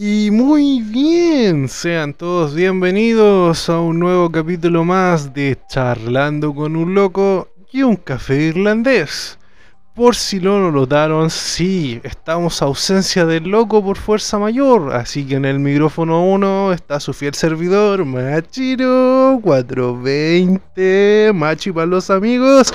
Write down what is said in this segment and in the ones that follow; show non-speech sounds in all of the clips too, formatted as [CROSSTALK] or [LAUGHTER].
Y muy bien, sean todos bienvenidos a un nuevo capítulo más de Charlando con un loco y un café irlandés. Por si no lo notaron, sí, estamos a ausencia del loco por fuerza mayor, así que en el micrófono 1 está su fiel servidor, Machiro 420, Machi para los amigos.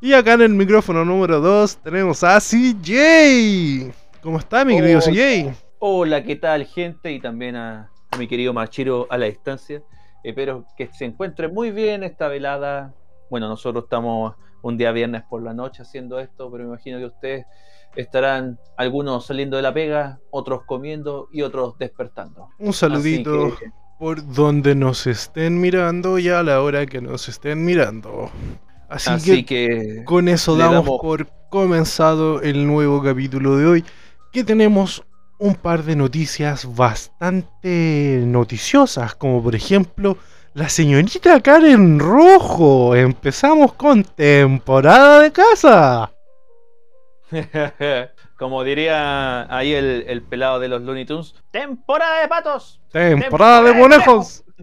Y acá en el micrófono número 2 tenemos a CJ. ¿Cómo está mi querido CJ? Hola, ¿qué tal, gente? Y también a, a mi querido Machiro a la distancia. Espero que se encuentre muy bien esta velada. Bueno, nosotros estamos un día viernes por la noche haciendo esto, pero me imagino que ustedes estarán algunos saliendo de la pega, otros comiendo y otros despertando. Un saludito que- por donde nos estén mirando y a la hora que nos estén mirando. Así, Así que, que, con eso damos damos- por comenzado el nuevo capítulo de hoy, que tenemos un par de noticias bastante noticiosas, como por ejemplo la señorita Karen Rojo. Empezamos con temporada de casa. [LAUGHS] como diría ahí el, el pelado de los Looney Tunes, temporada de patos. Temporada de conejos. [LAUGHS]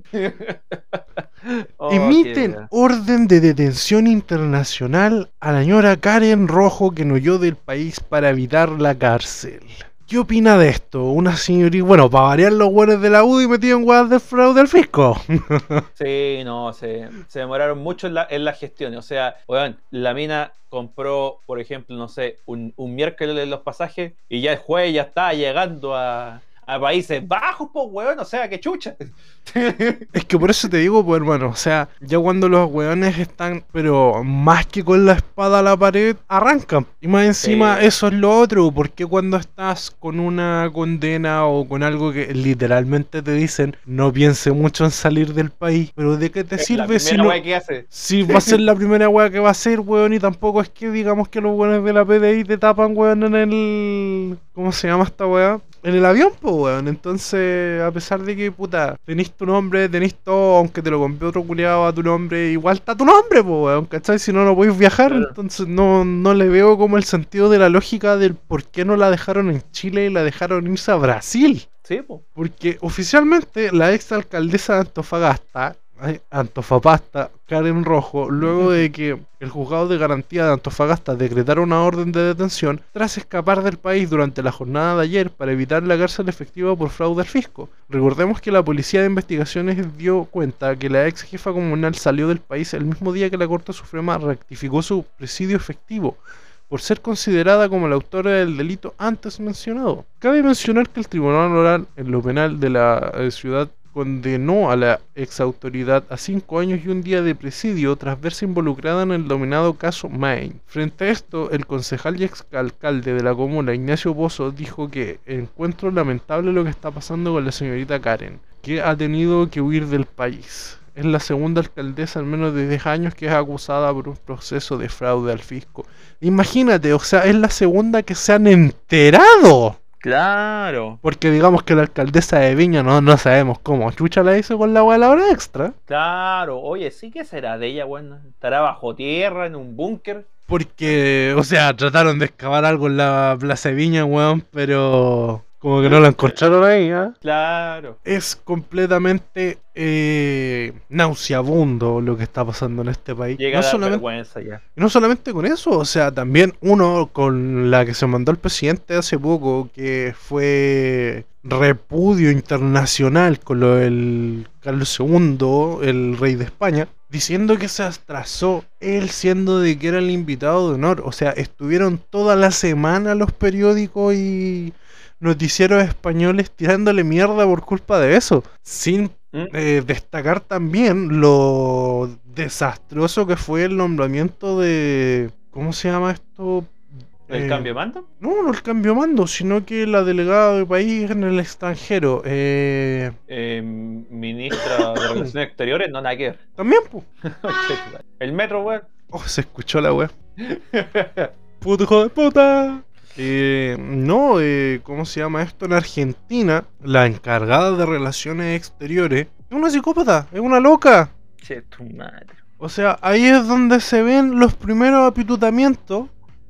Oh, Emiten orden de detención internacional a la señora Karen Rojo que huyó del país para evitar la cárcel. ¿Qué opina de esto? Una señorita, bueno, para variar los buenos de la UDI metido en guardas de fraude al fisco. [LAUGHS] Sí, no, se, se demoraron mucho en la, en la gestión. O sea, la mina compró, por ejemplo, no sé, un, un miércoles los pasajes y ya el jueves ya estaba llegando a, a Países Bajos, pues, weón. O sea, qué chucha. [LAUGHS] Es que por eso te digo, pues hermano, o sea, ya cuando los weones están, pero más que con la espada a la pared, arrancan. Y más encima, Sí. eso es lo otro, porque cuando estás con una condena o con algo que literalmente te dicen, no piense mucho en salir del país, pero ¿de qué te Es sirve si no... que hace. Si va a ser la primera weá que va a ser, weón, y tampoco es que digamos que los weones de la PDI te tapan, weón, en el... ¿Cómo se llama esta weá? En el avión, pues, weón. Entonces, a pesar de que, puta, tenés tu nombre, tenés todo, aunque te lo compré otro culiado a tu nombre, igual está tu nombre, pues, weón, ¿cachai? Si no, no podéis viajar, Claro. entonces no, no le veo como el sentido de la lógica del por qué no la dejaron en Chile y la dejaron irse a Brasil. Sí, pues. Porque oficialmente la ex alcaldesa de Antofagasta, ay, Antofapasta, Karen Rojo, luego de que el juzgado de garantía de Antofagasta decretara una orden de detención tras escapar del país durante la jornada de ayer para evitar la cárcel efectiva por fraude al fisco. Recordemos que la policía de investigaciones dio cuenta que la ex jefa comunal salió del país el mismo día que la Corte Suprema rectificó su presidio efectivo por ser considerada como la autora del delito antes mencionado. Cabe mencionar que el Tribunal Oral en lo penal de la eh, ciudad condenó a la exautoridad a cinco años y un día de presidio tras verse involucrada en el dominado caso Maine. Frente a esto, el concejal y exalcalde de la comuna, Ignacio Pozo, dijo que encuentro lamentable lo que está pasando con la señorita Karen, que ha tenido que huir del país. Es la segunda alcaldesa en menos de 10 años que es acusada por un proceso de fraude al fisco. Imagínate, o sea, es la segunda que se han enterado. Claro, Porque digamos que la alcaldesa de Viña no, no sabemos cómo. Chucha la hizo con la hueá de la hora extra. claro. Oye, sí que será de ella, weón. Estará bajo tierra, en un búnker. Porque, o sea, trataron de excavar algo en la Plaza de Viña, weón, pero como que no la encontraron ahí, ¿ah? Claro. Es completamente eh, nauseabundo lo que está pasando en este país. Llega no solamente vergüenza ya. No solamente con eso, o sea, también uno con la que se mandó el presidente hace poco, que fue repudio internacional con lo del Carlos II, el rey de España, diciendo que se atrasó él siendo de que era el invitado de honor. O sea, estuvieron toda la semana los periódicos y noticieros españoles tirándole mierda por culpa de eso, sin ¿Mm? eh, destacar también lo desastroso que fue el nombramiento de. ¿Cómo se llama esto? ¿El Eh, cambio de mando? No, no el cambio de mando, sino que la delegada de país en el extranjero. Eh, Eh, ministra de Relaciones Exteriores, no nada que ver. [LAUGHS] también, pues. [LAUGHS] El metro, weón. Oh, se escuchó la wea. [LAUGHS] Puto hijo de puta. Eh, no, eh, ¿cómo se llama esto? En Argentina, la encargada de relaciones exteriores es una psicópata, es una loca. Che, tu madre. O sea, ahí es donde se ven los primeros apitutamientos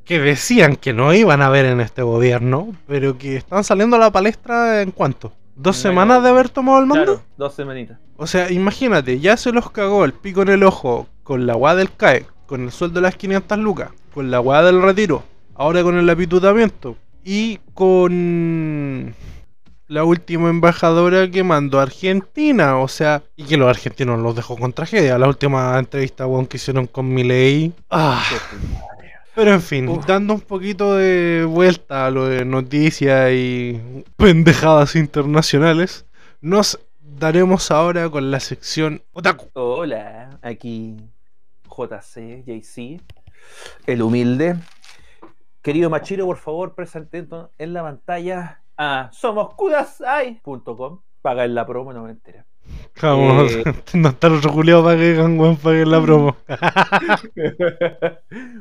que decían que no iban a ver en este gobierno, pero que están saliendo a la palestra en cuánto? ¿Dos semanas de haber tomado el mando? Claro, dos semanitas. O sea, imagínate, ya se los cagó el pico en el ojo con la weá del CAE, con el sueldo de las 500 lucas, con la weá del retiro, ahora con el apitutamiento y con la última embajadora que mandó a Argentina, o sea, y que los argentinos los dejó con tragedia. La última entrevista que hicieron con Milei. Ah, pero en fin, Uf. dando un poquito de vuelta a lo de noticias y pendejadas internacionales, nos daremos ahora con la sección Otaku. Hola, aquí JC, JC, el humilde. Querido Machiro, por favor, presente en la pantalla a somoscudasai.com. Paga en la promo, no me entera. Vamos, Eh. [LAUGHS] no está otro culiado para que para que la [LAUGHS] promo.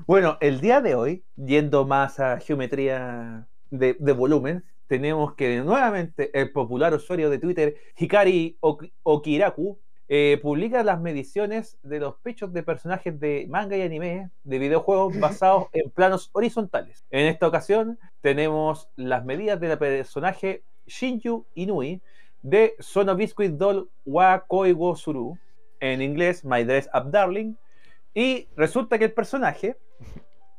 bueno, el día de hoy, yendo más a geometría de, de volumen, tenemos que nuevamente el popular usuario de Twitter, Hikari Ok- Okiraku, eh, publica las mediciones de los pechos de personajes de manga y anime de videojuegos basados en planos horizontales. En esta ocasión tenemos las medidas del personaje Shinju Inui de Sono Biscuit Doll wa Koigo Suru, en inglés My Dress Up Darling, y resulta que el personaje,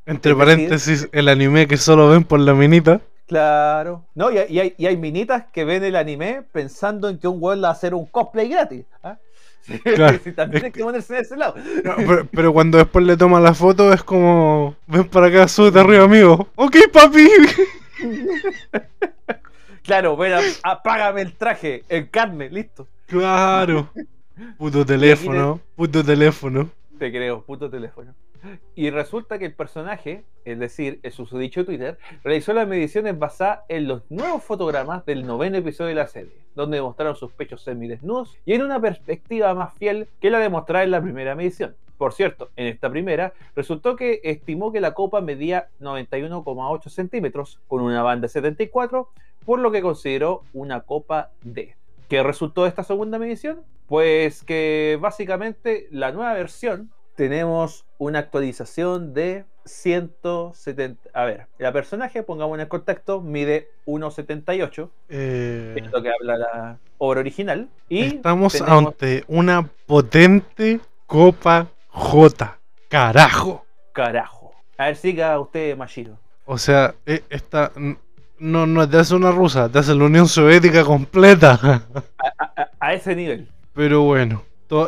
Entre decir- paréntesis, el anime que solo ven por la minita. claro, no, y, hay- y hay, y hay minitas que ven el anime pensando en que un weón va a hacer un cosplay gratis. ¿ah? [LAUGHS] Claro, Sí, también hay que ponerse de ese lado. No, pero, pero cuando después le toman la foto es como, ven para acá, súbete arriba, amigo. Ok, papi. [LAUGHS] Claro, bueno, apágame el traje, en carne, listo. Claro. [LAUGHS] Puto teléfono, puto teléfono. Te creo, puto teléfono. Y resulta que el personaje, es decir, el susodicho Twitter, realizó las mediciones basadas en los nuevos fotogramas del noveno episodio de la serie, donde mostraron sus pechos semidesnudos y en una perspectiva más fiel que la demostrada en la primera medición. Por cierto, en esta primera, resultó que estimó que la copa medía 91,8 centímetros con una banda de 74, por lo que consideró una copa D. ¿Qué resultó de esta segunda medición? Pues que básicamente la nueva versión tenemos una actualización de 170. A ver, la personaje, pongamos en el contexto, mide 1,78, Eh, es lo que habla la obra original. Y estamos tenemos- ante una potente copa J. Carajo. Carajo. A ver, siga usted, Mashiro. O sea, eh, esta no, no te hace una rusa, te hace la Unión Soviética completa. A, a- a ese nivel. Pero bueno,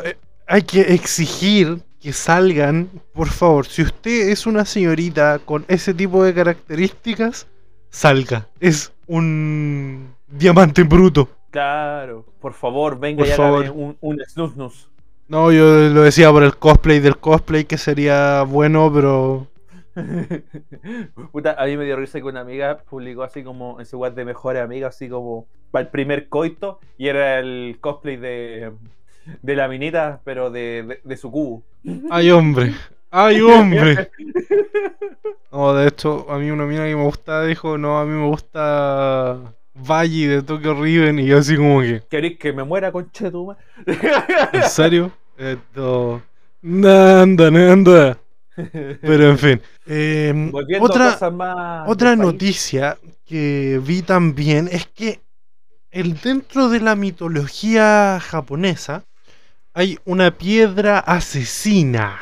eh, hay que exigir que salgan, por favor, si usted es una señorita con ese tipo de características, salga. Es un diamante bruto. Claro, por favor, venga Por y favor. un, un snus No, yo lo decía por el cosplay del cosplay que sería bueno, pero [LAUGHS] Puta, a mí me dio risa que una amiga publicó así como en su web de mejores amigas, así como para el primer coito, y era el cosplay de, de la minita, pero de, de, de su cubo. ay hombre, ay hombre. [LAUGHS] No, de hecho, a mí una mina que me gusta dijo, no, a mí me gusta Valle de Tokyo Riven y yo así como que, ¿Queréis que me muera, concha de tu madre? [LAUGHS] ¿en serio? [LAUGHS] Esto... Nanda, nanda. Pero en fin. eh, otra otra país. noticia que vi también es que el, dentro de la mitología japonesa hay una piedra asesina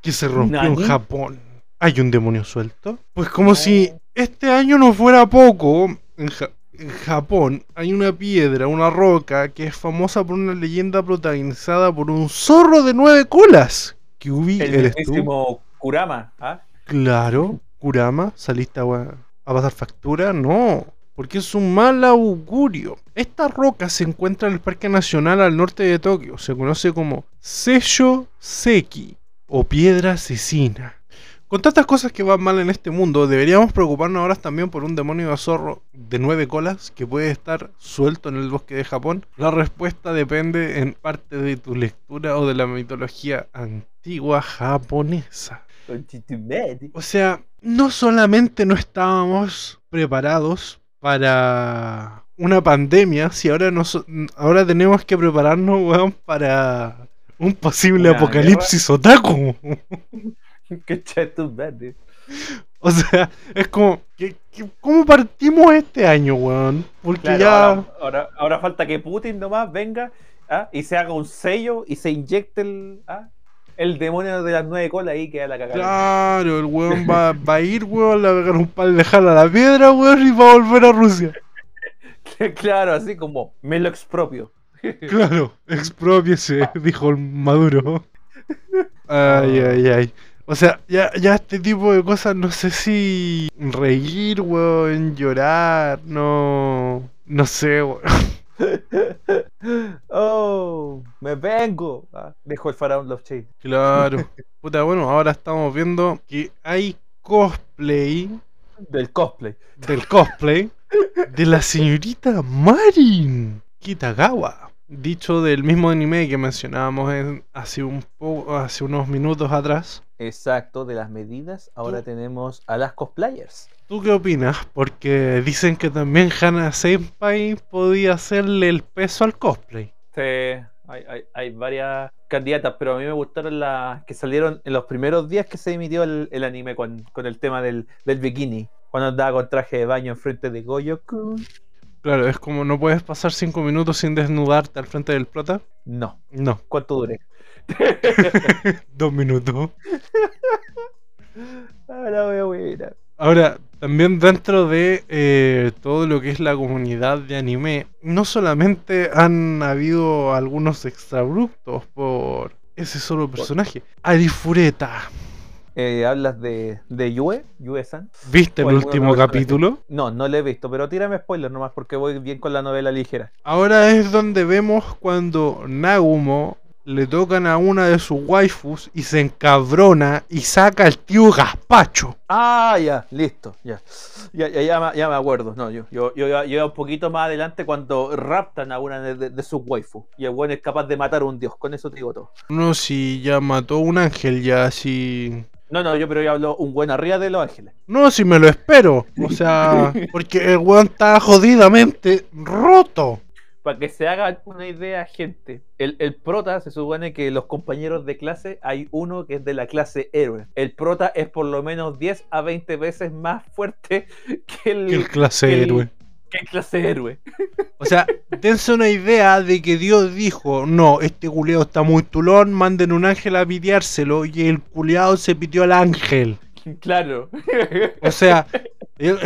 que se rompió en. Japón. ¿Hay un demonio suelto? Pues como No. si este año no fuera poco, en, Ja- en Japón hay una piedra, una roca, que es famosa por una leyenda protagonizada por un zorro de nueve colas. Que ubi El eres tú. mismísimo Kurama. ¿ah? Claro, Kurama, saliste a, a pasar factura, no, porque es un mal augurio. Esta roca se encuentra en el Parque Nacional al norte de Tokio, se conoce como Seisho Seki o piedra asesina. Con tantas cosas que van mal en este mundo, deberíamos preocuparnos ahora también por un demonio de zorro de nueve colas que puede estar suelto en el bosque de Japón. La respuesta depende en parte de tu lectura o de la mitología antigua japonesa. O sea, no solamente no estábamos preparados para una pandemia, si ahora, nos, ahora tenemos que prepararnos, weón, para un posible Una apocalipsis otaku. Concha de tu madre. O sea, es como, ¿qué- qué- ¿cómo partimos este año, weón? Porque Claro, ya... ahora, ahora- ahora falta que Putin nomás venga ¿ah? y se haga un sello y se inyecte el, ¿ah? El demonio de las nueve colas ahí que da la cagada. Claro, el weón va, [LAUGHS] va a ir, weón, le va a pegar un pal de jala a la piedra, weón, y va a volver a Rusia. [LAUGHS] claro, así como me lo expropio. [LAUGHS] Claro, expropiese, dijo el Maduro. Ay, ay, ay. O sea, ya, ya este tipo de cosas no sé si reír, weón, llorar, no... No sé, weón. [LAUGHS] oh, me vengo. Ah, Dejó el faraón Love Chain. Claro. [LAUGHS] Puta, bueno, ahora estamos viendo que hay cosplay Del cosplay. del cosplay de la señorita Marin Kitagawa. Dicho del mismo anime que mencionábamos en- hace, un hace unos minutos atrás. Exacto, de las medidas. Ahora Tú- tenemos a las cosplayers. ¿Tú qué opinas? Porque dicen que también Hana Senpai podía hacerle el peso al cosplay. Sí, hay, hay- hay varias candidatas, pero a mí me gustaron las que salieron en los primeros días que se emitió el, el anime con, con el tema del, del bikini. Cuando andaba con traje de baño enfrente de Goyo-kun. Claro, es como no puedes pasar cinco minutos sin desnudarte al frente del prota. No. No, ¿Cuánto duré? [LAUGHS] dos minutos. [LAUGHS] Ah, la wea buena. Ahora, también dentro de eh, todo lo que es la comunidad de anime, no solamente han habido algunos extrabruptos por ese solo personaje. Arifureta, Eh, ¿Hablas de, de Yue? ¿Yue-san? ¿viste el último capítulo? No, no le he visto, pero tírame spoiler nomás porque voy bien con la novela ligera. Ahora es donde vemos cuando Nagumo le tocan a una de sus waifus y se encabrona y saca al tío Gaspacho. Ah, ya, listo, ya. Ya, ya, ya, me- ya me acuerdo. No, yo, yo, yo, yo un poquito más adelante cuando raptan a una de, de- de sus waifu. Y el buen es capaz de matar a un dios. Con eso te digo todo. No, si ya mató un ángel, ya si... No, no, yo pero yo hablo un buen arriba de los ángeles. No, si me lo espero. O sea, [LAUGHS] porque el weón está jodidamente roto. Para que se hagan una idea, gente. El, el prota se supone que los compañeros de clase hay uno que es de la clase héroe. El prota es por lo menos 10 a 20 veces más fuerte [LAUGHS] que el, Que el clase que héroe. que el clase héroe. O sea, dense una idea de que Dios dijo, no, este culeado está muy tulón, manden un ángel a piteárselo y el culeado se pitió al ángel. [LAUGHS] Claro. O sea,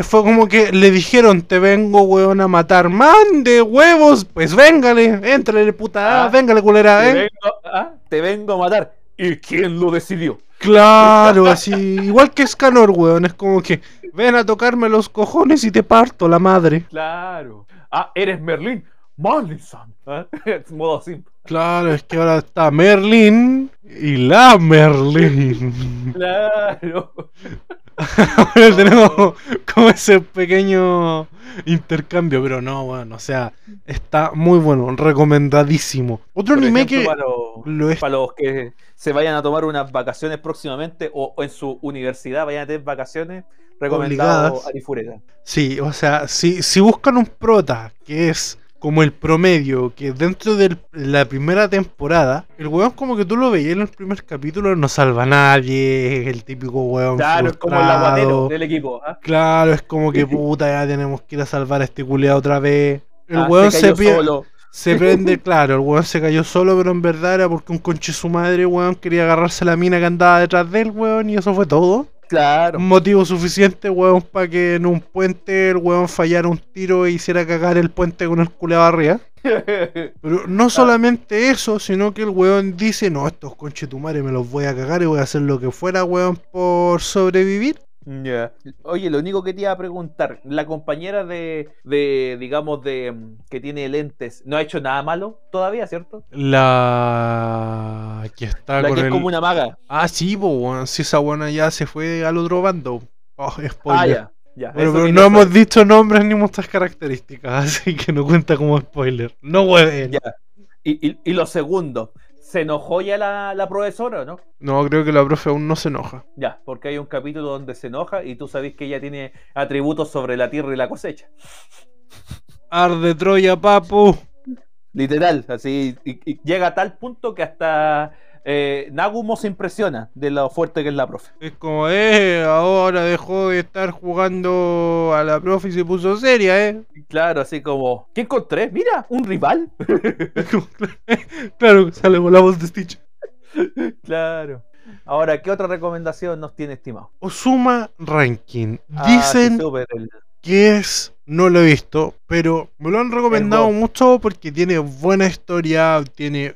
fue como que le dijeron, te vengo, weón, a matar. ¡Mande huevos! Pues véngale, éntrale, puta, Ah, véngale, culera, te, ¿eh? vengo, ah, te vengo a matar. ¿Y quién lo decidió? Claro, así, igual que Scanor, weón, es como que ven a tocarme los cojones y te parto la madre. Claro. Ah, eres Merlín. Merlin-san. ¿Ah? [LAUGHS] Es modo simple. Claro, es que ahora está Merlin y la Merlin. Claro. [LAUGHS] Ahora tenemos como ese pequeño intercambio, pero no, bueno, o sea, está muy bueno, recomendadísimo. Otro Por anime ejemplo, que para, los, lo es para los que se vayan a tomar unas vacaciones próximamente o, o en su universidad vayan a tener vacaciones, recomendado Obligadas. Arifureta. Sí, o sea, si, si buscan un prota que es como el promedio, que dentro de la primera temporada, el weón como que tú lo veías en el primer capítulo, no salva a nadie, es el típico weón. Claro, es como el frustrado. aguatero del equipo. ¿ah? Claro, es como que puta, ya tenemos que ir a salvar a este culeado otra vez. El Ah, weón se solo. se [LAUGHS] prende, claro, el weón se cayó solo, pero en verdad era porque un conche su madre, weón, quería agarrarse la mina que andaba detrás de él, weón, y eso fue todo. Claro. Un motivo suficiente, weón, para que en un puente el weón fallara un tiro e hiciera cagar el puente con el culeado arriba. [LAUGHS] Pero no solamente eso, sino que el weón dice, no, estos conchetumares me los voy a cagar y voy a hacer lo que fuera, weón, por sobrevivir. Ya. Oye, lo único que te iba a preguntar, la compañera de, de digamos, de mm, que tiene lentes, no ha hecho nada malo todavía, ¿cierto? La que está La con que es como una maga. Ah, sí, weón, si esa buena ya se fue al otro bando. Oh, Ah, spoiler. ya. ya. Bueno, eso pero no hemos saber. dicho nombres ni muchas características, [LAUGHS] así que no cuenta como spoiler. No hueven. Ya. Y, y, y lo segundo, ¿se enojó ya la, la profesora o no? No, creo que la profe aún no se enoja. Ya, porque hay un capítulo donde se enoja y tú sabes que ella tiene atributos sobre la tierra y la cosecha. Arde Troya, papu. Literal, así. Y, y llega a tal punto que hasta eh, Nagumo se impresiona de lo fuerte que es la profe. Es como, eh, ahora dejó de estar jugando a la profe y se puso seria, eh. Claro, así como, ¿qué encontré? Mira, un rival. [LAUGHS] claro, sale con la voz de Stitch. claro. Ahora, ¿qué otra recomendación nos tiene estimado? Osuma Ranking. Ah, sí, Dicen que es, no lo he visto, pero me lo han recomendado mucho porque tiene buena historia, tiene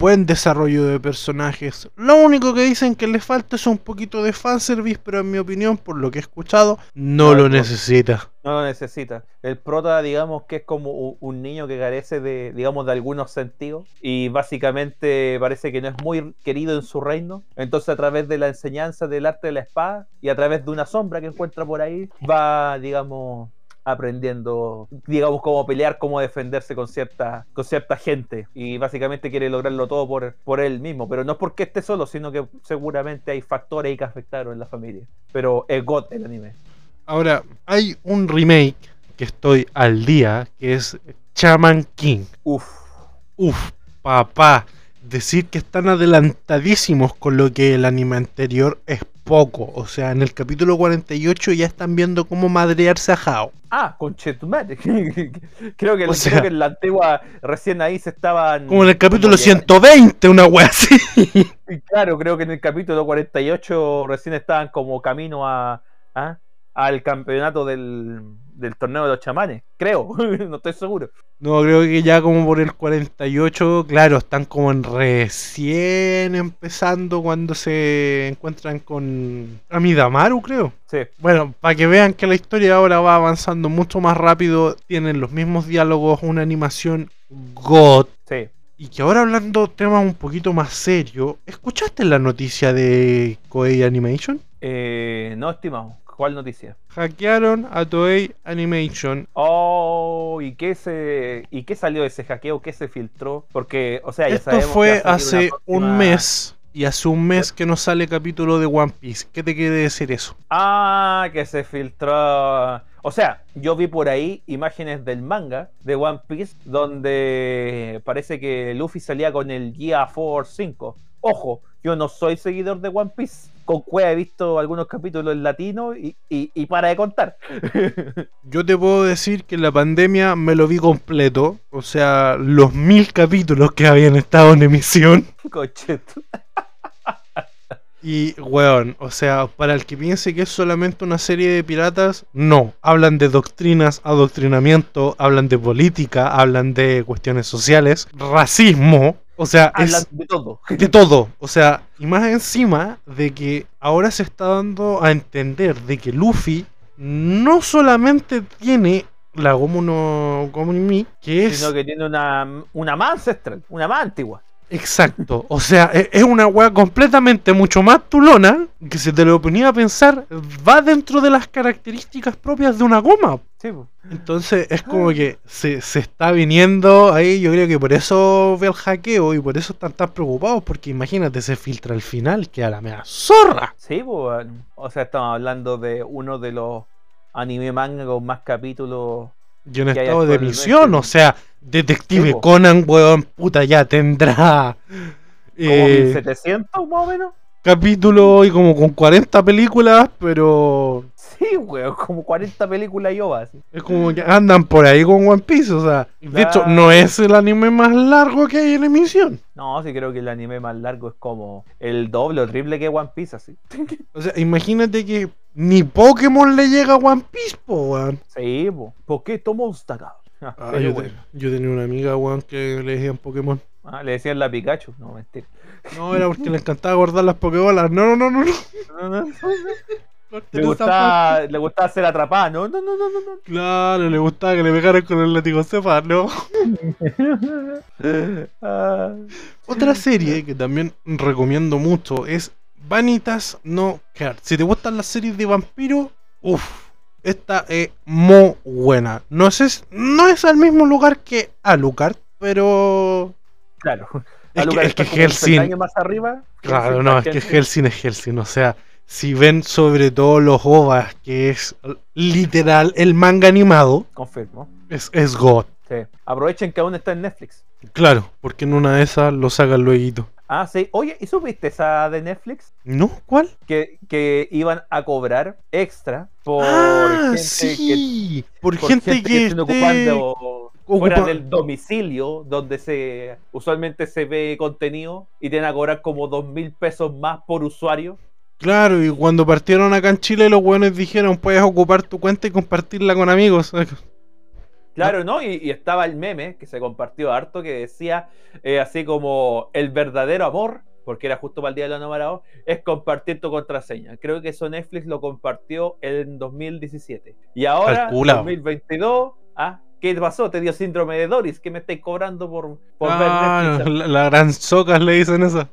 buen desarrollo de personajes. Lo único que dicen que le falta es un poquito de fanservice, pero en mi opinión, por lo que he escuchado, no No, lo necesita. No lo necesita. El prota, digamos que es como un niño que carece de, digamos, de algunos sentidos y básicamente parece que no es muy querido en su reino. Entonces a través de la enseñanza del arte de la espada y a través de una sombra que encuentra por ahí, va, digamos, aprendiendo, digamos, cómo pelear, cómo defenderse con cierta, con cierta gente. Y básicamente quiere lograrlo todo por, por él mismo. Pero no es porque esté solo, sino que seguramente hay factores que afectaron en la familia. Pero es God el anime. Ahora, hay un remake que estoy al día, que es Chaman King. Uf. Uf, papá, decir que están adelantadísimos con lo que el anime anterior es poco. O sea, en el capítulo 48 ya están viendo cómo madrearse a Hao. Ah, con Chetumat. [LAUGHS] creo, que, O sea- creo que en la antigua recién ahí se estaban. Como en el capítulo como llega- 120, una wea así. [LAUGHS] Claro, creo que en el capítulo 48 recién estaban como camino a, a- al campeonato del, del torneo de los chamanes. Creo, [LAUGHS] no estoy seguro. No, creo que ya como por el 48, claro, están como en recién empezando cuando se encuentran con Amidamaru, creo. Sí, Bueno, para que vean que la historia ahora va avanzando mucho más rápido, tienen los mismos diálogos, una animación God. sí. Y que ahora hablando temas un poquito más serios, ¿escuchaste la noticia de Koei Animation? Eh, no, estimado. ¿Cuál noticia? Hackearon a Toei Animation. Oh, ¿y qué se y qué salió de ese hackeo? ¿Qué se filtró? Porque, o sea, ya Esto sabemos fue hace un mes. Y hace un mes que no sale capítulo de One Piece. ¿Qué te quiere decir eso? Ah, que se filtró. O sea, yo vi por ahí imágenes del manga de One Piece donde parece que Luffy salía con el Gear Force 5. Ojo, yo no soy seguidor de One Piece. Con Cueva he visto algunos capítulos en latino y, y- y para de contar. [LAUGHS] Yo te puedo decir que en la pandemia me lo vi completo. O sea, los mil capítulos que habían estado en emisión. Cocheto. Y, weón, o sea, para el que piense que es solamente una serie de piratas, no. Hablan de doctrinas, adoctrinamiento, hablan de política, hablan de cuestiones sociales, racismo. O sea, es de todo. de todo. O sea, y más encima de que ahora se está dando a entender de que Luffy no solamente tiene la Gomu no Gomu Mi, que es Sino que tiene una, una más ancestral, una más antigua. Exacto, o sea, e- es una weá completamente mucho más tulona que si te lo ponía a pensar, va dentro de las características propias de una goma. Sí. Entonces es como que se, se está viniendo ahí, yo creo que por eso ve el hackeo y por eso están tan preocupados, porque imagínate, se filtra al final, que a la mea zorra. Sí, pues, o sea, estamos hablando de uno de los anime manga con más capítulos. Yo en estado de emisión, o sea, Detective Sí. Conan, weón, puta, ya tendrá... Como eh, 1700 más o menos. Capítulo y como con 40 películas, pero Sí, weón, como 40 películas y ovas. Es como que andan por ahí con One Piece, o sea, de hecho no es el anime más largo que hay en emisión. No, sí creo que el anime más largo es como el doble o triple que One Piece, así. [LAUGHS] O sea, imagínate que ni Pokémon le llega a One Piece, po, weón. Sí, po. ¿Por qué tomamos acá? [LAUGHS] Ah, Ah, yo, bueno. te- yo tenía una amiga, weón, que le decían Pokémon. Ah, le decían la Pikachu. No, mentira. No, era porque le encantaba guardar las Pokébolas. No, no, no, no. no. Le gustaba, le gustaba ser atrapada. No, no, no, no, no. no. Claro, le gustaba que le pegaran con el látigo cefa, ¿no? [LAUGHS] Ah, Otra serie que también recomiendo mucho es Vanitas No Care. Si te gustan las series de vampiros, uff, esta es muy buena. No, sé, no es al mismo lugar que Alucard, pero. claro. Es [LAUGHS] que, es que peldaño más arriba. Claro, no, es que. Hellsing es Hellsing. O sea, si ven sobre todo los OVAs, que es literal el manga animado, Confirmo. es, es God. Sí. Aprovechen que aún está en Netflix. Claro, porque en una de esas lo sacan luego. Ah, sí. Oye, ¿y supiste esa de Netflix? ¿No? ¿Cuál? Que, que iban a cobrar extra por ah, gente sí. que por, por gente, que esté... ocupando fuera ocupa- del domicilio donde se usualmente se ve contenido y tienen a cobrar como dos mil pesos más por usuario. Claro, y cuando partieron acá en Chile, los buenos dijeron: puedes ocupar tu cuenta y compartirla con amigos. [LAUGHS] Claro, ¿no? Y, y estaba el meme que se compartió harto que decía eh, así como el verdadero amor, porque era justo para el día de los enamorados, es compartir tu contraseña. Creo que eso Netflix lo compartió en 2017. Y ahora, Calculado. 2022, ¿ah? ¿Qué pasó? ¿Te dio síndrome de Doris? ¿Qué me estáis cobrando por, por Ah, ver Netflix? la, la gran socas le dicen eso.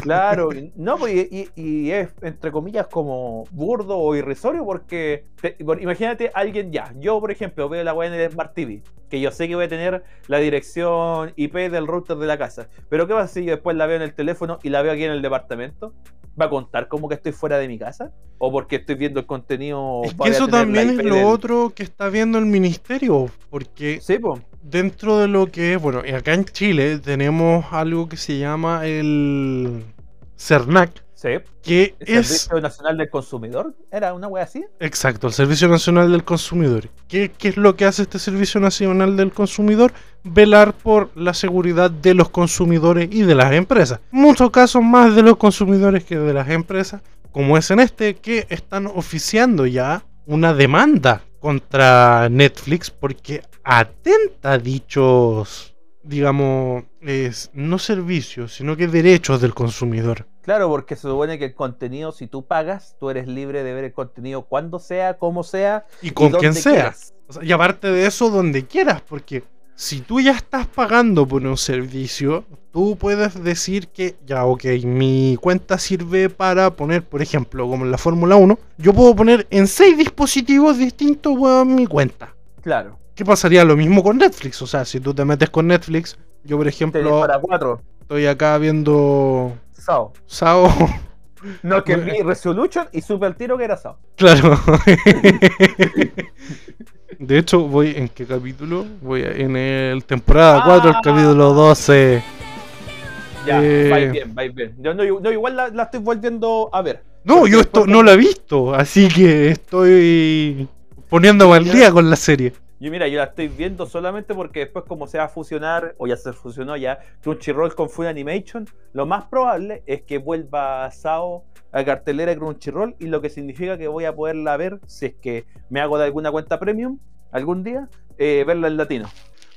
Claro, no, pues, y, es entre comillas como burdo o irrisorio porque te- imagínate alguien ya, yo por ejemplo veo la web en el Smart TV, que yo sé que voy a tener la dirección IP del router de la casa, pero ¿qué pasa si yo después la veo en el teléfono y la veo aquí en el departamento? ¿Va a contar como que estoy fuera de mi casa? ¿O porque estoy viendo el contenido? Es que eso también es lo del- otro que está viendo el ministerio, porque Sí, dentro de lo que es, bueno, y acá en Chile tenemos algo que se llama el CERNAC, Sí. que ¿El es Servicio Nacional del Consumidor? ¿Era una wea así? exacto, el Servicio Nacional del Consumidor. ¿Qué, qué es lo que hace este Servicio Nacional del Consumidor? Velar por la seguridad de los consumidores y de las empresas. Muchos casos más de los consumidores que de las empresas, como es en este, que están oficiando ya una demanda contra Netflix porque atenta a dichos, digamos, es, no servicios, sino que derechos del consumidor. Claro, porque se supone que el contenido, si tú pagas, tú eres libre de ver el contenido cuando sea, como sea Y con quien sea. quieras. O sea, y aparte de eso, donde quieras, porque si tú ya estás pagando por un servicio, tú puedes decir que ya, ok, mi cuenta sirve para poner, por ejemplo, como en la Fórmula 1, yo puedo poner en seis dispositivos distintos mi cuenta. Claro. ¿Qué pasaría lo mismo con Netflix? O sea, si tú te metes con Netflix, yo por Te ejemplo para cuatro. estoy acá viendo Sao. Sao. No, que vi [LAUGHS] Resolution y supe al tiro que era Sao. Claro. [LAUGHS] De hecho, voy en qué capítulo? Voy a- en el temporada 4, el Ah. capítulo 12. Ya, Eh. vais bien, vais bien. Yo no, igual la, la estoy volviendo a ver. No, yo esto no la he visto, así que estoy poniéndome al día con la serie. Yo mira, yo la estoy viendo solamente porque después como se va a fusionar, o ya se fusionó ya, Crunchyroll con Full Animation, lo más probable es que vuelva Sao a cartelera de Crunchyroll y lo que significa que voy a poderla ver si es que me hago de alguna cuenta premium algún día, eh, verla en latino.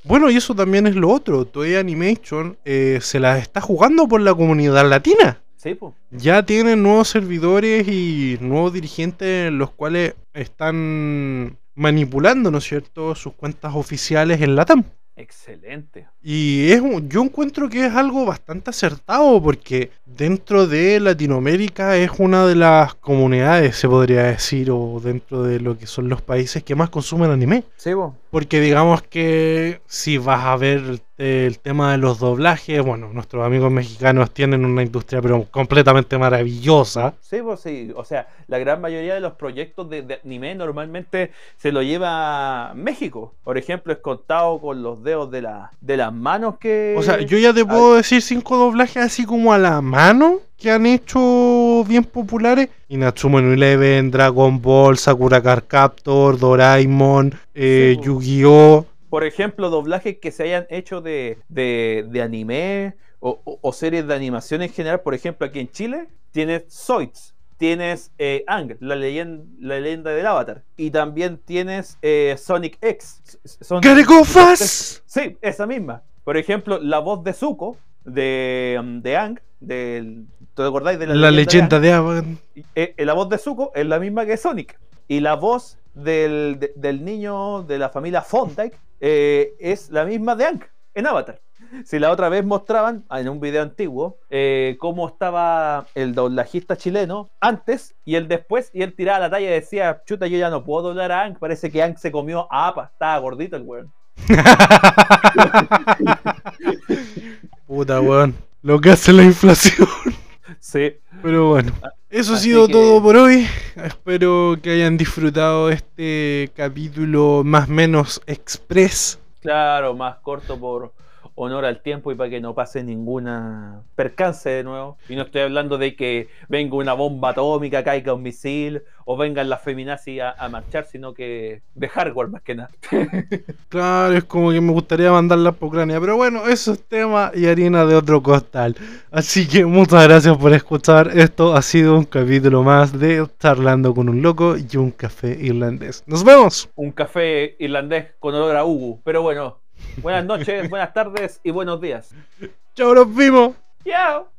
Bueno, y eso también es lo otro. Toei Animation eh, se la está jugando por la comunidad latina. Sí, pues. Ya tienen nuevos servidores y nuevos dirigentes, los cuales están manipulando, ¿no es cierto?, sus cuentas oficiales en Latam. Excelente. Y es un- yo encuentro que es algo bastante acertado porque dentro de Latinoamérica es una de las comunidades, se podría decir, o dentro de lo que son los países que más consumen anime. Sí, pues. Porque digamos que si vas a ver el, tema de los doblajes, bueno, nuestros amigos mexicanos tienen una industria pero completamente maravillosa. Sí, pues sí. O sea, la gran mayoría de los proyectos de, de anime normalmente se lo lleva México. Por ejemplo, es contado con los dedos de, la, de las manos que. O sea, yo ya te puedo decir cinco doblajes así como a la mano que han hecho bien populares. Inatsumo no Eleven, Dragon Ball, Sakura Card Captor, Doraemon, eh, Sí, po. Yu-Gi-Oh! Por ejemplo, doblajes que se hayan hecho de, de, de anime o, o- o series de animación en general. Por ejemplo, aquí en Chile tienes Zoids. Tienes eh, Ang, la leyenda, la leyenda del Avatar. Y también tienes eh, Sonic X. Son- ¡Gotta go fast! Sí, esa misma. Por ejemplo, la voz de Zuko, de, um, de Ang, del, ¿te acordáis de la, La leyenda de Avatar. Eh, eh, la voz de Zuko es la misma que Sonic. Y la voz del, de- del niño de la familia Fondike eh, es la misma de Ang en Avatar. Si la otra vez mostraban en un video antiguo eh, cómo estaba el doblajista chileno antes y el después, y él tiraba la talla y decía: Chuta, yo ya no puedo doblar a Ang. Parece que Ang se comió a APA, estaba gordito el weón. [LAUGHS] Puta weón. Lo que hace la inflación. Sí, Pero bueno, eso ha sido que- todo por hoy. Espero que hayan disfrutado este capítulo más menos express. Claro, más corto por honor al tiempo y para que no pase ninguna percance de nuevo. Y no estoy hablando de que venga una bomba atómica, caiga un misil o vengan las feminazis a, a marchar, sino que de hardware más que nada. [LAUGHS] Claro, es como que me gustaría mandarla por Ucrania. Pero bueno, eso es tema y harina de otro costal. Así que muchas gracias por escuchar. Esto ha sido un capítulo más de Charlando con un loco y un café irlandés. ¡Nos vemos! Un café irlandés con olor a Ugu. Pero bueno, buenas noches, buenas tardes y buenos días. ¡Chao, nos vimos! ¡Chao!